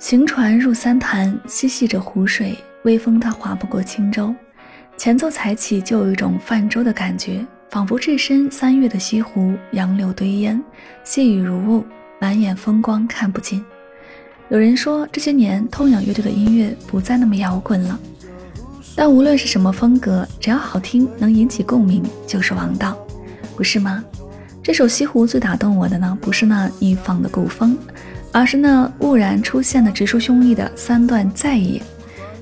行船入三潭，嬉戏着湖水，微风它划不过轻舟。前奏才起，就有一种泛舟的感觉，仿佛置身三月的西湖，杨柳堆烟，细雨如雾，满眼风光看不尽。有人说，这些年痛仰乐队的音乐不再那么摇滚了，但无论是什么风格，只要好听，能引起共鸣，就是王道，不是吗？这首《西湖》最打动我的呢，不是那一仿的古风。而是那蓦然出现的直抒胸臆的三段再也，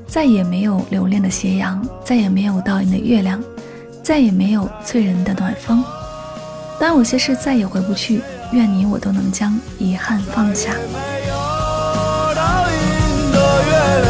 再也没有留恋的斜阳，再也没有倒映的月亮，再也没有醉人的暖风。当有些事再也回不去，愿你我都能将遗憾放下。再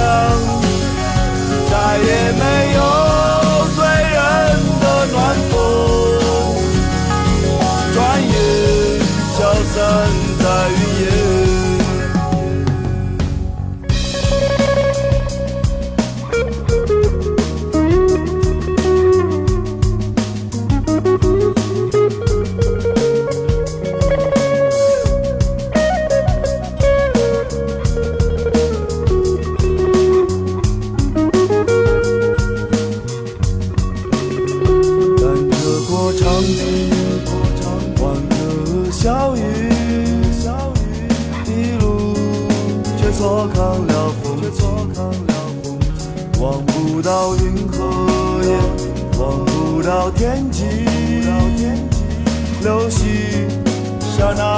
错看了风景，望不到云和月，望不到天际，流星刹那。